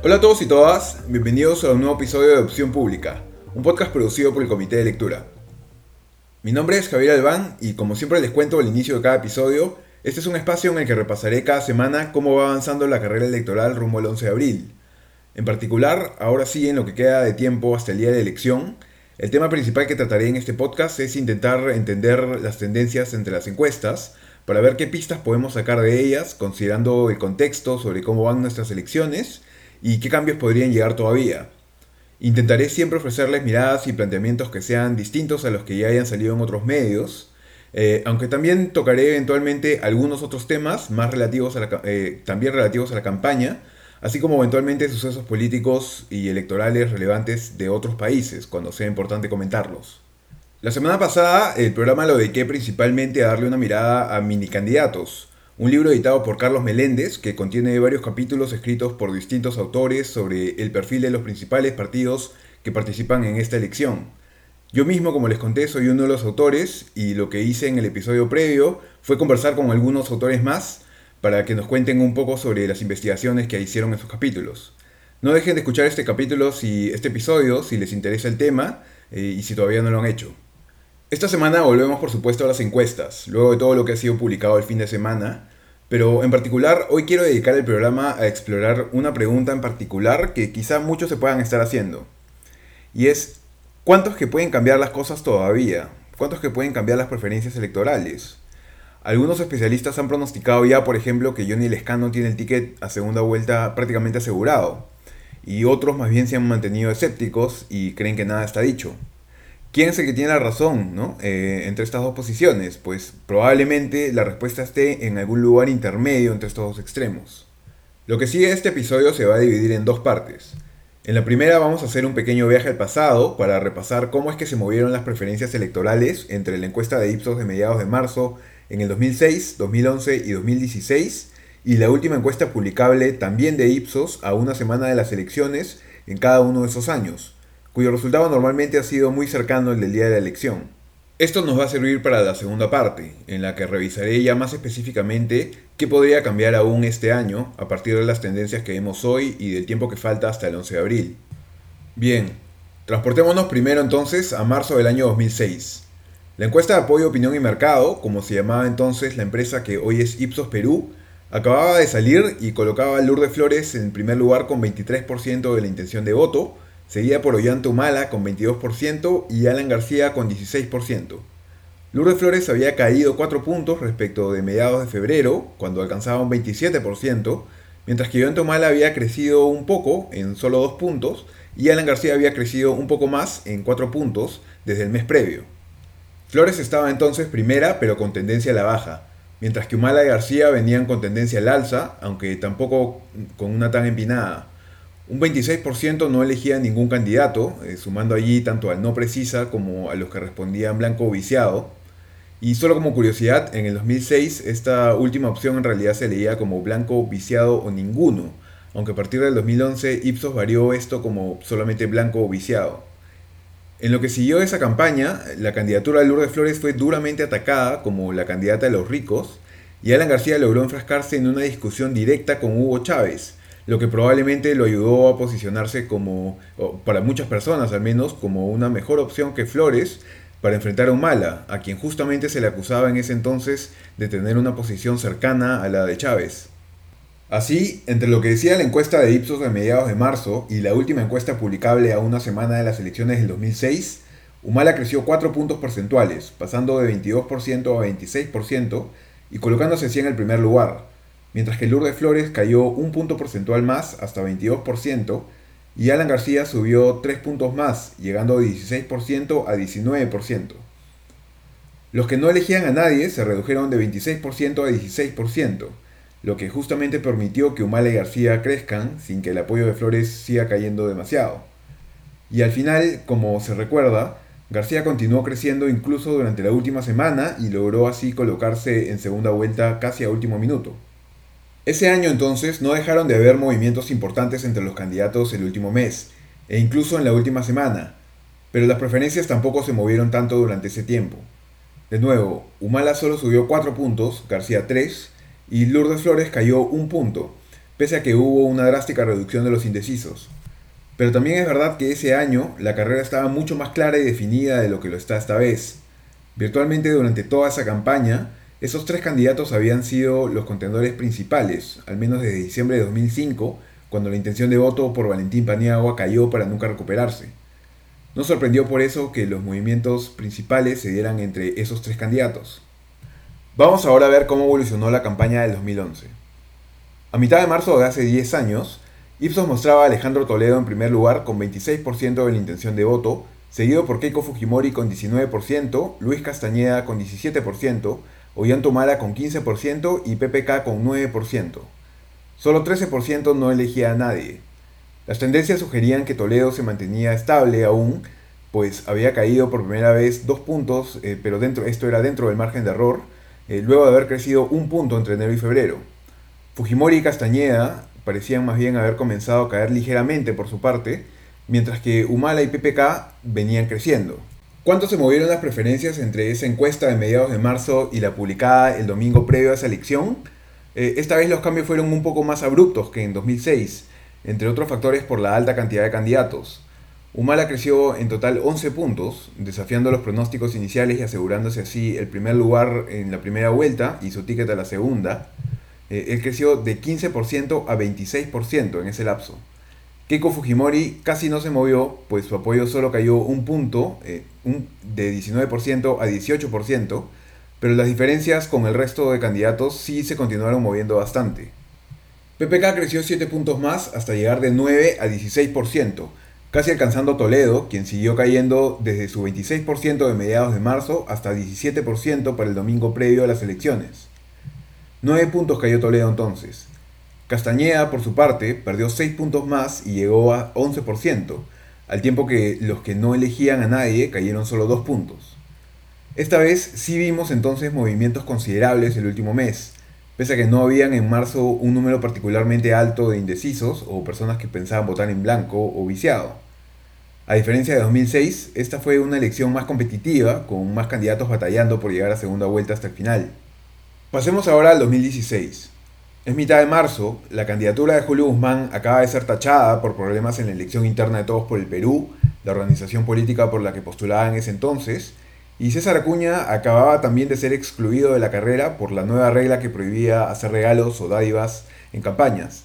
Hola a todos y todas, bienvenidos a un nuevo episodio de Opción Pública, un podcast producido por el Comité de Lectura. Mi nombre es Javier Albán y como siempre les cuento al inicio de cada episodio, este es un espacio en el que repasaré cada semana cómo va avanzando la carrera electoral rumbo al 11 de abril. En particular, ahora sí en lo que queda de tiempo hasta el día de la elección, el tema principal que trataré en este podcast es intentar entender las tendencias entre las encuestas, para ver qué pistas podemos sacar de ellas, considerando el contexto sobre cómo van nuestras elecciones y qué cambios podrían llegar todavía. Intentaré siempre ofrecerles miradas y planteamientos que sean distintos a los que ya hayan salido en otros medios, eh, aunque también tocaré eventualmente algunos otros temas más relativos a la, eh, también relativos a la campaña, así como eventualmente sucesos políticos y electorales relevantes de otros países, cuando sea importante comentarlos. La semana pasada el programa lo dediqué principalmente a darle una mirada a Mini Candidatos, un libro editado por Carlos Meléndez que contiene varios capítulos escritos por distintos autores sobre el perfil de los principales partidos que participan en esta elección. Yo mismo, como les conté, soy uno de los autores y lo que hice en el episodio previo fue conversar con algunos autores más para que nos cuenten un poco sobre las investigaciones que hicieron en sus capítulos. No dejen de escuchar este capítulo si este episodio si les interesa el tema eh, y si todavía no lo han hecho. Esta semana volvemos por supuesto a las encuestas, luego de todo lo que ha sido publicado el fin de semana, pero en particular hoy quiero dedicar el programa a explorar una pregunta en particular que quizá muchos se puedan estar haciendo. Y es, ¿cuántos que pueden cambiar las cosas todavía? ¿Cuántos que pueden cambiar las preferencias electorales? Algunos especialistas han pronosticado ya, por ejemplo, que Johnny Lescano tiene el ticket a segunda vuelta prácticamente asegurado, y otros más bien se han mantenido escépticos y creen que nada está dicho. ¿Quién es que tiene la razón ¿no? Eh, entre estas dos posiciones? Pues probablemente la respuesta esté en algún lugar intermedio entre estos dos extremos. Lo que sigue este episodio se va a dividir en dos partes. En la primera vamos a hacer un pequeño viaje al pasado para repasar cómo es que se movieron las preferencias electorales entre la encuesta de Ipsos de mediados de marzo en el 2006, 2011 y 2016 y la última encuesta publicable también de Ipsos a una semana de las elecciones en cada uno de esos años cuyo resultado normalmente ha sido muy cercano al del día de la elección. Esto nos va a servir para la segunda parte, en la que revisaré ya más específicamente qué podría cambiar aún este año a partir de las tendencias que vemos hoy y del tiempo que falta hasta el 11 de abril. Bien, transportémonos primero entonces a marzo del año 2006. La encuesta de apoyo, opinión y mercado, como se llamaba entonces la empresa que hoy es Ipsos Perú, acababa de salir y colocaba a Lourdes Flores en primer lugar con 23% de la intención de voto, seguida por Ollanta Humala con 22% y Alan García con 16%. Lourdes Flores había caído 4 puntos respecto de mediados de febrero, cuando alcanzaba un 27%, mientras que Ollanta Humala había crecido un poco, en solo 2 puntos, y Alan García había crecido un poco más, en 4 puntos, desde el mes previo. Flores estaba entonces primera, pero con tendencia a la baja, mientras que Humala y García venían con tendencia al alza, aunque tampoco con una tan empinada. Un 26% no elegía ningún candidato, eh, sumando allí tanto al no precisa como a los que respondían blanco o viciado. Y solo como curiosidad, en el 2006 esta última opción en realidad se leía como blanco, viciado o ninguno, aunque a partir del 2011 Ipsos varió esto como solamente blanco o viciado. En lo que siguió esa campaña, la candidatura de Lourdes Flores fue duramente atacada como la candidata de los ricos, y Alan García logró enfrascarse en una discusión directa con Hugo Chávez, lo que probablemente lo ayudó a posicionarse como, para muchas personas al menos, como una mejor opción que Flores para enfrentar a Humala, a quien justamente se le acusaba en ese entonces de tener una posición cercana a la de Chávez. Así, entre lo que decía la encuesta de Ipsos de mediados de marzo y la última encuesta publicable a una semana de las elecciones del 2006, Humala creció 4 puntos porcentuales, pasando de 22% a 26% y colocándose así en el primer lugar, mientras que Lourdes Flores cayó un punto porcentual más hasta 22% y Alan García subió 3 puntos más, llegando de 16% a 19%. Los que no elegían a nadie se redujeron de 26% a 16%, lo que justamente permitió que Humala y García crezcan sin que el apoyo de Flores siga cayendo demasiado. Y al final, como se recuerda, García continuó creciendo incluso durante la última semana y logró así colocarse en segunda vuelta casi a último minuto. Ese año entonces no dejaron de haber movimientos importantes entre los candidatos el último mes, e incluso en la última semana, pero las preferencias tampoco se movieron tanto durante ese tiempo. De nuevo, Humala solo subió 4 puntos, García 3, y Lourdes Flores cayó un punto, pese a que hubo una drástica reducción de los indecisos. Pero también es verdad que ese año la carrera estaba mucho más clara y definida de lo que lo está esta vez. Virtualmente durante toda esa campaña, esos tres candidatos habían sido los contendores principales, al menos desde diciembre de 2005, cuando la intención de voto por Valentín Paniagua cayó para nunca recuperarse. No sorprendió por eso que los movimientos principales se dieran entre esos tres candidatos. Vamos ahora a ver cómo evolucionó la campaña del 2011. A mitad de marzo de hace 10 años, Ipsos mostraba a Alejandro Toledo en primer lugar con 26% de la intención de voto, seguido por Keiko Fujimori con 19%, Luis Castañeda con 17%, Ollanta Humala con 15% y PPK con 9%. Solo 13% no elegía a nadie. Las tendencias sugerían que Toledo se mantenía estable aún, pues había caído por primera vez dos puntos, eh, pero dentro, esto era dentro del margen de error, eh, luego de haber crecido un punto entre enero y febrero. Fujimori y Castañeda parecían más bien haber comenzado a caer ligeramente por su parte, mientras que Humala y PPK venían creciendo. ¿Cuánto se movieron las preferencias entre esa encuesta de mediados de marzo y la publicada el domingo previo a esa elección? Eh, esta vez los cambios fueron un poco más abruptos que en 2006, entre otros factores por la alta cantidad de candidatos. Humala creció en total 11 puntos, desafiando los pronósticos iniciales y asegurándose así el primer lugar en la primera vuelta y su ticket a la segunda. Eh, él creció de 15% a 26% en ese lapso. Keiko Fujimori casi no se movió, pues su apoyo solo cayó un punto, eh, de 19% a 18%, pero las diferencias con el resto de candidatos sí se continuaron moviendo bastante. PPK creció 7 puntos más hasta llegar de 9 a 16%, casi alcanzando Toledo, quien siguió cayendo desde su 26% de mediados de marzo hasta 17% para el domingo previo a las elecciones. 9 puntos cayó Toledo entonces. Castañeda, por su parte, perdió 6 puntos más y llegó a 11%, al tiempo que los que no elegían a nadie cayeron solo 2 puntos. Esta vez sí vimos entonces movimientos considerables el último mes, pese a que no habían en marzo un número particularmente alto de indecisos o personas que pensaban votar en blanco o viciado. A diferencia de 2006, esta fue una elección más competitiva, con más candidatos batallando por llegar a segunda vuelta hasta el final. Pasemos ahora al 2016. Es mitad de marzo, la candidatura de Julio Guzmán acaba de ser tachada por problemas en la elección interna de Todos por el Perú, la organización política por la que postulaba en ese entonces, y César Acuña acababa también de ser excluido de la carrera por la nueva regla que prohibía hacer regalos o dádivas en campañas.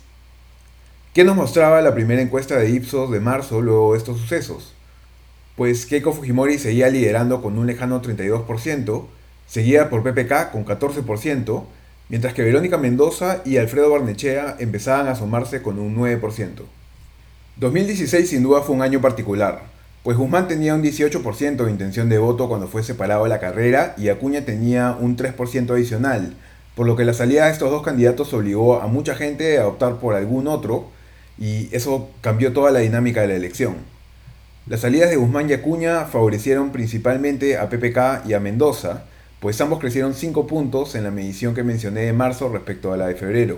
¿Qué nos mostraba la primera encuesta de Ipsos de marzo luego de estos sucesos? Pues Keiko Fujimori seguía liderando con un lejano 32%, seguida por PPK con 14%, mientras que Verónica Mendoza y Alfredo Barnechea empezaban a asomarse con un 9%. 2016 sin duda fue un año particular, pues Guzmán tenía un 18% de intención de voto cuando fue separado de la carrera y Acuña tenía un 3% adicional, por lo que la salida de estos dos candidatos obligó a mucha gente a optar por algún otro y eso cambió toda la dinámica de la elección. Las salidas de Guzmán y Acuña favorecieron principalmente a PPK y a Mendoza, pues ambos crecieron 5 puntos en la medición que mencioné de marzo respecto a la de febrero.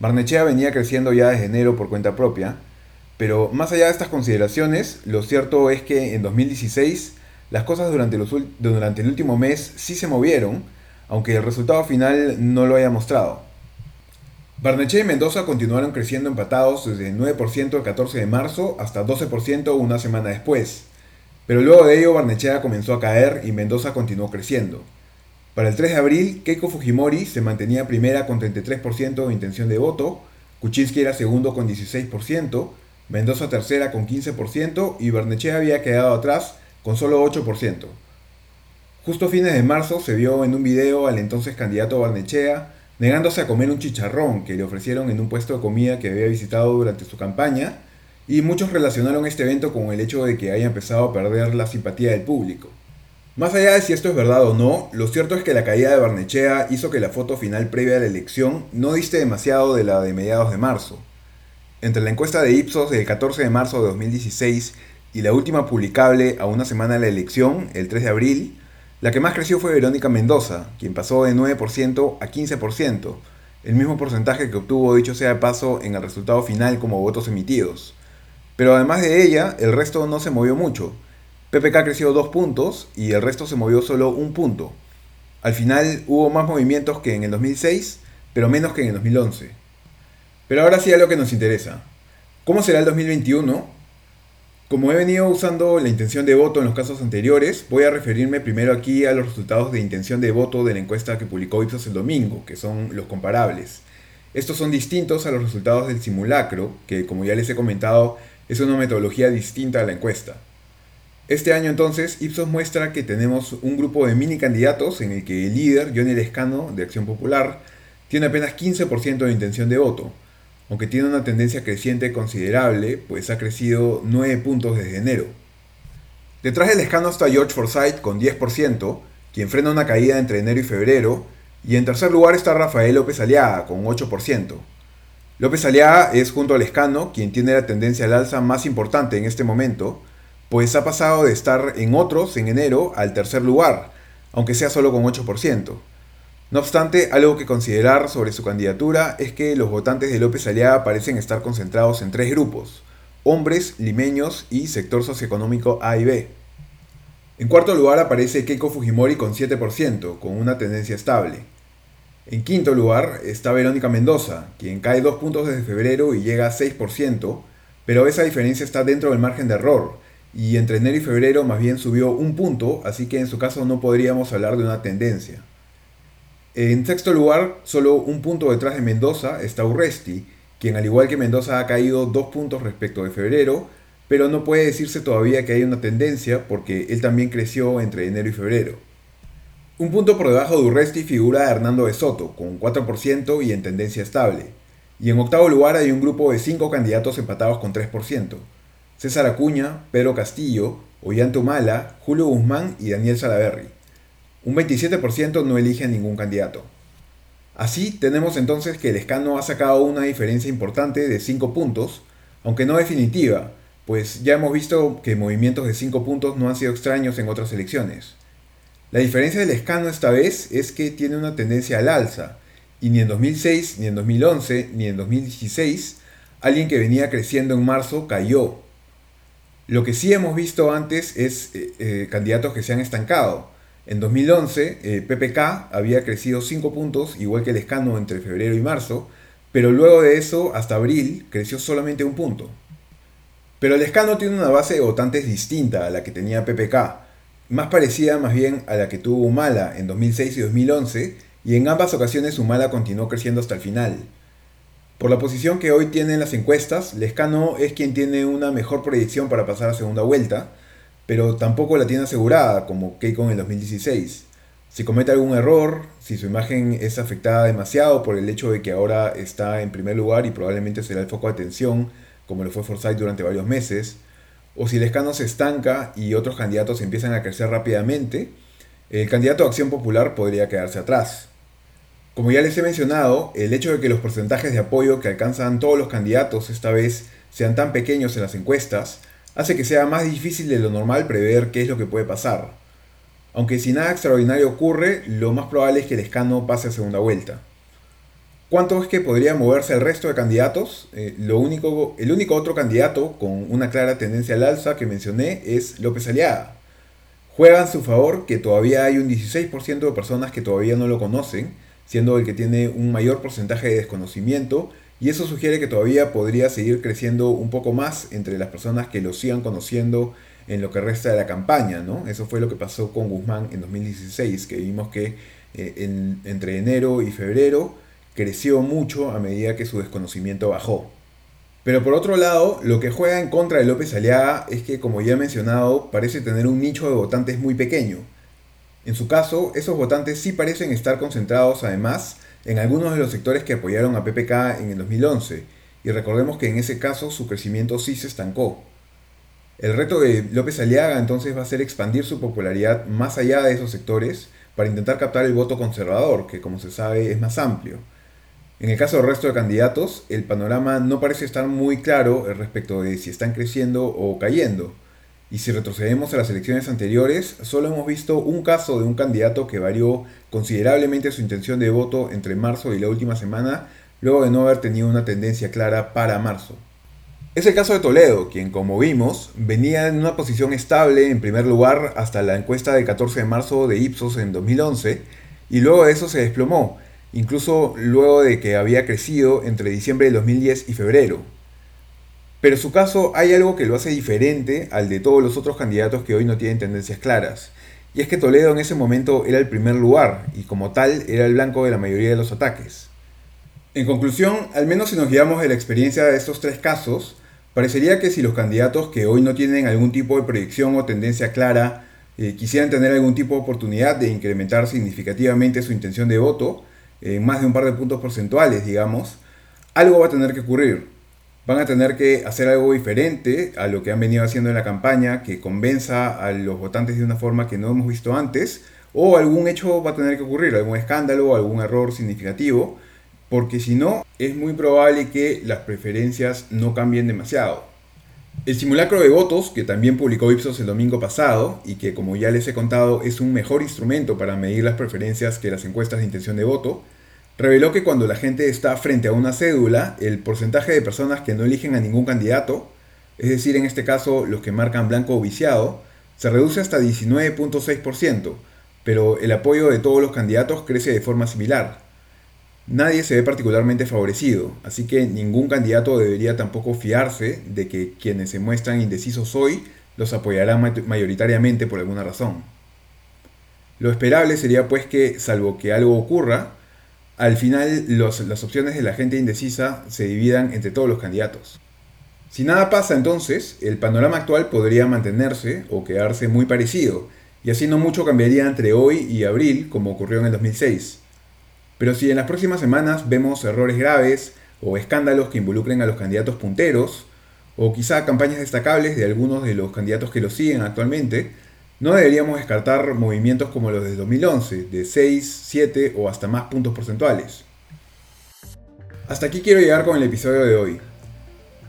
Barnechea venía creciendo ya desde enero por cuenta propia, pero más allá de estas consideraciones, lo cierto es que en 2016 las cosas durante, durante el último mes sí se movieron, aunque el resultado final no lo haya mostrado. Barnechea y Mendoza continuaron creciendo empatados desde el 9% el 14 de marzo hasta 12% una semana después. Pero luego de ello Barnechea comenzó a caer y Mendoza continuó creciendo. Para el 3 de abril, Keiko Fujimori se mantenía primera con 33% de intención de voto, Kuczynski era segundo con 16%, Mendoza tercera con 15% y Barnechea había quedado atrás con solo 8%. Justo a fines de marzo se vio en un video al entonces candidato Barnechea negándose a comer un chicharrón que le ofrecieron en un puesto de comida que había visitado durante su campaña y muchos relacionaron este evento con el hecho de que haya empezado a perder la simpatía del público. Más allá de si esto es verdad o no, lo cierto es que la caída de Barnechea hizo que la foto final previa a la elección no diste demasiado de la de mediados de marzo. Entre la encuesta de Ipsos del 14 de marzo de 2016 y la última publicable a una semana de la elección, el 3 de abril, la que más creció fue Verónica Mendoza, quien pasó de 9% a 15%, el mismo porcentaje que obtuvo dicho sea de paso en el resultado final como votos emitidos. Pero además de ella, el resto no se movió mucho, PPK creció dos puntos y el resto se movió solo un punto. Al final hubo más movimientos que en el 2006, pero menos que en el 2011. Pero ahora sí a lo que nos interesa. ¿Cómo será el 2021? Como he venido usando la intención de voto en los casos anteriores, voy a referirme primero aquí a los resultados de intención de voto de la encuesta que publicó Ipsos el domingo, que son los comparables. Estos son distintos a los resultados del simulacro, que como ya les he comentado, es una metodología distinta a la encuesta. Este año entonces, Ipsos muestra que tenemos un grupo de mini candidatos en el que el líder, Johnny Lescano, de Acción Popular, tiene apenas 15% de intención de voto, aunque tiene una tendencia creciente considerable, pues ha crecido 9 puntos desde enero. Detrás del escano está George Forsyth con 10%, quien frena una caída entre enero y febrero, y en tercer lugar está Rafael López Aliaga con 8%. López Aliaga es junto al escano quien tiene la tendencia al alza más importante en este momento, pues ha pasado de estar en otros en enero al tercer lugar, aunque sea solo con 8%. No obstante, algo que considerar sobre su candidatura es que los votantes de López Aliaga parecen estar concentrados en tres grupos, hombres, limeños y sector socioeconómico A y B. En cuarto lugar aparece Keiko Fujimori con 7%, con una tendencia estable. En quinto lugar está Verónica Mendoza, quien cae dos puntos desde febrero y llega a 6%, pero esa diferencia está dentro del margen de error, y entre enero y febrero más bien subió un punto, así que en su caso no podríamos hablar de una tendencia. En sexto lugar, solo un punto detrás de Mendoza está Urresti, quien al igual que Mendoza ha caído dos puntos respecto de febrero, pero no puede decirse todavía que hay una tendencia porque él también creció entre enero y febrero. Un punto por debajo de Urresti figura Hernando de Soto, con 4% y en tendencia estable. Y en octavo lugar hay un grupo de cinco candidatos empatados con 3%. César Acuña, Pedro Castillo, Ollanta Humala, Julio Guzmán y Daniel Salaverry. Un 27% no elige a ningún candidato. Así tenemos entonces que el escano ha sacado una diferencia importante de 5 puntos, aunque no definitiva, pues ya hemos visto que movimientos de 5 puntos no han sido extraños en otras elecciones. La diferencia del escano esta vez es que tiene una tendencia al alza, y ni en 2006, ni en 2011, ni en 2016, alguien que venía creciendo en marzo cayó. Lo que sí hemos visto antes es eh, eh, candidatos que se han estancado, en 2011, eh, PPK había crecido 5 puntos, igual que el escano entre febrero y marzo, pero luego de eso, hasta abril, creció solamente un punto. Pero el escano tiene una base de votantes distinta a la que tenía PPK, más parecida más bien a la que tuvo Humala en 2006 y 2011, y en ambas ocasiones Humala continuó creciendo hasta el final. Por la posición que hoy tiene en las encuestas, Lescano es quien tiene una mejor proyección para pasar a segunda vuelta, pero tampoco la tiene asegurada como Keiko en el 2016. Si comete algún error, si su imagen es afectada demasiado por el hecho de que ahora está en primer lugar y probablemente será el foco de atención, como lo fue Forsyth durante varios meses, o si el escano se estanca y otros candidatos empiezan a crecer rápidamente, el candidato de Acción Popular podría quedarse atrás. Como ya les he mencionado, el hecho de que los porcentajes de apoyo que alcanzan todos los candidatos esta vez sean tan pequeños en las encuestas hace que sea más difícil de lo normal prever qué es lo que puede pasar. Aunque si nada extraordinario ocurre, lo más probable es que el escano pase a segunda vuelta. ¿Cuánto es que podría moverse el resto de candidatos? Eh, lo único, el único otro candidato con una clara tendencia al alza que mencioné es López Aliaga. Juega en su favor que todavía hay un 16% de personas que todavía no lo conocen, siendo el que tiene un mayor porcentaje de desconocimiento y eso sugiere que todavía podría seguir creciendo un poco más entre las personas que lo sigan conociendo en lo que resta de la campaña, ¿no? Eso fue lo que pasó con Guzmán en 2016, que vimos que eh, entre enero y febrero creció mucho a medida que su desconocimiento bajó. Pero por otro lado, lo que juega en contra de López Aliaga es que, como ya he mencionado, parece tener un nicho de votantes muy pequeño. En su caso, esos votantes sí parecen estar concentrados además en algunos de los sectores que apoyaron a PPK en el 2011, y recordemos que en ese caso su crecimiento sí se estancó. El reto de López Aliaga entonces va a ser expandir su popularidad más allá de esos sectores para intentar captar el voto conservador, que como se sabe es más amplio. En el caso del resto de candidatos, el panorama no parece estar muy claro respecto de si están creciendo o cayendo. Y si retrocedemos a las elecciones anteriores, solo hemos visto un caso de un candidato que varió considerablemente su intención de voto entre marzo y la última semana, luego de no haber tenido una tendencia clara para marzo. Es el caso de Toledo, quien como vimos venía en una posición estable en primer lugar hasta la encuesta del 14 de marzo de Ipsos en 2011 y luego de eso se desplomó incluso luego de que había crecido entre diciembre de 2010 y febrero. Pero en su caso hay algo que lo hace diferente al de todos los otros candidatos que hoy no tienen tendencias claras. Y es que Toledo en ese momento era el primer lugar y como tal era el blanco de la mayoría de los ataques. En conclusión, al menos si nos guiamos de la experiencia de estos tres casos, parecería que si los candidatos que hoy no tienen algún tipo de proyección o tendencia clara eh, quisieran tener algún tipo de oportunidad de incrementar significativamente su intención de voto, en más de un par de puntos porcentuales, digamos, algo va a tener que ocurrir. Van a tener que hacer algo diferente a lo que han venido haciendo en la campaña, que convenza a los votantes de una forma que no hemos visto antes, o algún hecho va a tener que ocurrir, algún escándalo, algún error significativo, porque si no, es muy probable que las preferencias no cambien demasiado. El simulacro de votos, que también publicó Ipsos el domingo pasado y que como ya les he contado es un mejor instrumento para medir las preferencias que las encuestas de intención de voto, reveló que cuando la gente está frente a una cédula, el porcentaje de personas que no eligen a ningún candidato, es decir, en este caso los que marcan blanco o viciado, se reduce hasta 19.6%, pero el apoyo de todos los candidatos crece de forma similar. Nadie se ve particularmente favorecido, así que ningún candidato debería tampoco fiarse de que quienes se muestran indecisos hoy los apoyarán mayoritariamente por alguna razón. Lo esperable sería pues que, salvo que algo ocurra, al final las opciones de la gente indecisa se dividan entre todos los candidatos. Si nada pasa entonces, el panorama actual podría mantenerse o quedarse muy parecido, y así no mucho cambiaría entre hoy y abril como ocurrió en el 2006. Pero si en las próximas semanas vemos errores graves o escándalos que involucren a los candidatos punteros, o quizá campañas destacables de algunos de los candidatos que los siguen actualmente, no deberíamos descartar movimientos como los de 2011, de 6, 7 o hasta más puntos porcentuales. Hasta aquí quiero llegar con el episodio de hoy.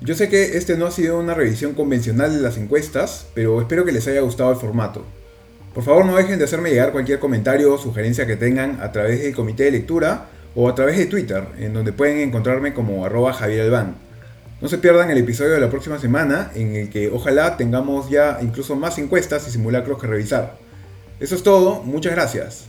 Yo sé que este no ha sido una revisión convencional de las encuestas, pero espero que les haya gustado el formato. Por favor no dejen de hacerme llegar cualquier comentario o sugerencia que tengan a través del comité de lectura o a través de Twitter, en donde pueden encontrarme como arroba Javier Albán. No se pierdan el episodio de la próxima semana en el que ojalá tengamos ya incluso más encuestas y simulacros que revisar. Eso es todo, muchas gracias.